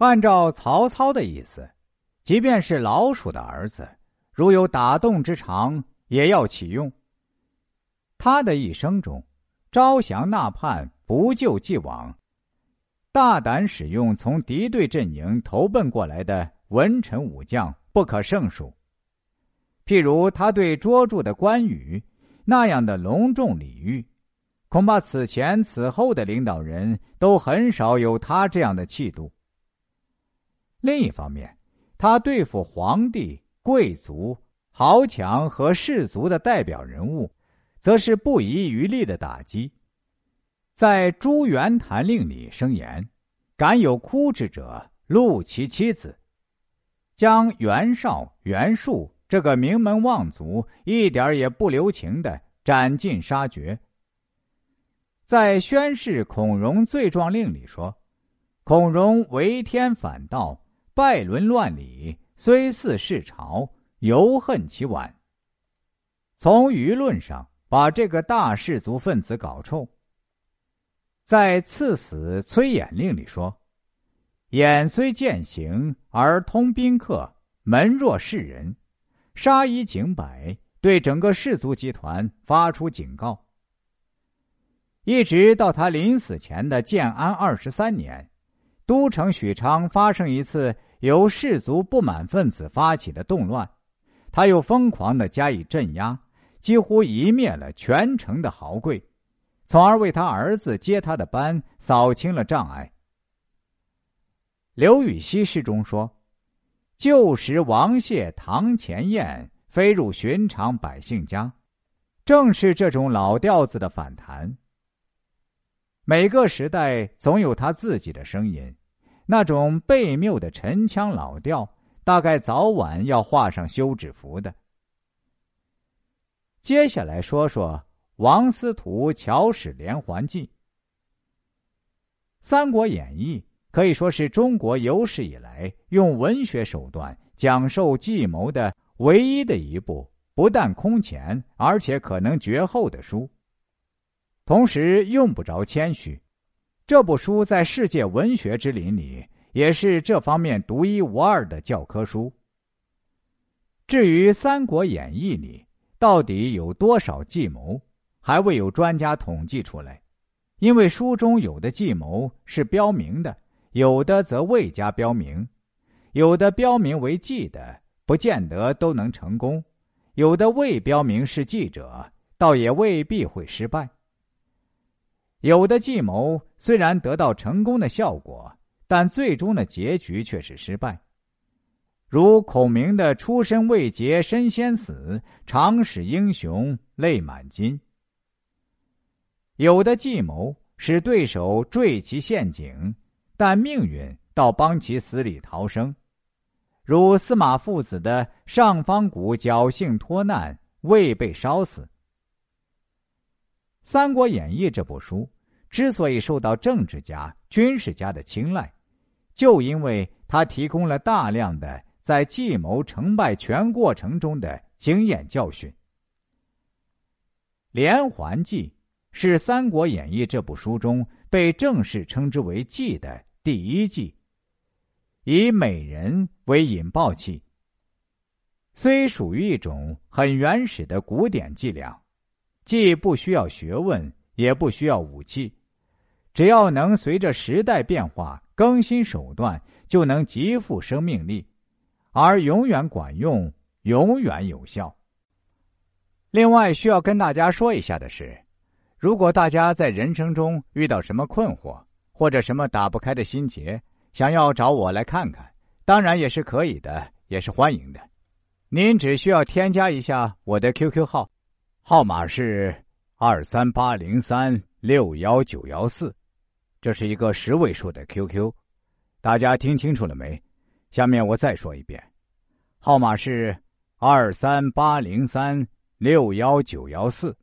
按照曹操的意思，即便是老鼠的儿子，如有打洞之长，也要启用。他的一生中，招降纳叛，不救既往，大胆使用从敌对阵营投奔过来的文臣武将，不可胜数。譬如他对捉住的关羽那样的隆重礼遇，恐怕此前此后的领导人都很少有他这样的气度。另一方面，他对付皇帝、贵族、豪强和士族的代表人物，则是不遗余力的打击。在《朱元谭令》里声言：“敢有哭之者，戮其妻子。”将袁绍、袁术。这个名门望族一点也不留情的斩尽杀绝。在宣誓孔融罪状令里说：“孔融为天反道，拜伦乱礼，虽似世朝，犹恨其晚。”从舆论上把这个大氏族分子搞臭。在赐死崔琰令里说：“琰虽践行而通宾客，门若世人。”杀一儆百，对整个氏族集团发出警告。一直到他临死前的建安二十三年，都城许昌发生一次由士族不满分子发起的动乱，他又疯狂的加以镇压，几乎夷灭了全城的豪贵，从而为他儿子接他的班扫清了障碍。刘禹锡诗中说。旧时王谢堂前燕，飞入寻常百姓家。正是这种老调子的反弹。每个时代总有他自己的声音，那种悖谬的陈腔老调，大概早晚要画上休止符的。接下来说说王司徒巧使连环计。《三国演义》。可以说是中国有史以来用文学手段讲授计谋的唯一的一部，不但空前，而且可能绝后的书。同时，用不着谦虚，这部书在世界文学之林里也是这方面独一无二的教科书。至于《三国演义》里到底有多少计谋，还未有专家统计出来，因为书中有的计谋是标明的。有的则未加标明，有的标明为记的，不见得都能成功；有的未标明是记者，倒也未必会失败。有的计谋虽然得到成功的效果，但最终的结局却是失败，如孔明的“出身未捷身先死，常使英雄泪满襟”。有的计谋使对手坠其陷阱。但命运倒帮其死里逃生，如司马父子的上方谷侥幸脱难，未被烧死。《三国演义》这部书之所以受到政治家、军事家的青睐，就因为它提供了大量的在计谋成败全过程中的经验教训。连环计是《三国演义》这部书中被正式称之为“计”的。第一计，以美人为引爆器，虽属于一种很原始的古典伎俩，既不需要学问，也不需要武器，只要能随着时代变化更新手段，就能极富生命力，而永远管用，永远有效。另外，需要跟大家说一下的是，如果大家在人生中遇到什么困惑，或者什么打不开的心结，想要找我来看看，当然也是可以的，也是欢迎的。您只需要添加一下我的 QQ 号，号码是二三八零三六幺九幺四，这是一个十位数的 QQ。大家听清楚了没？下面我再说一遍，号码是二三八零三六幺九幺四。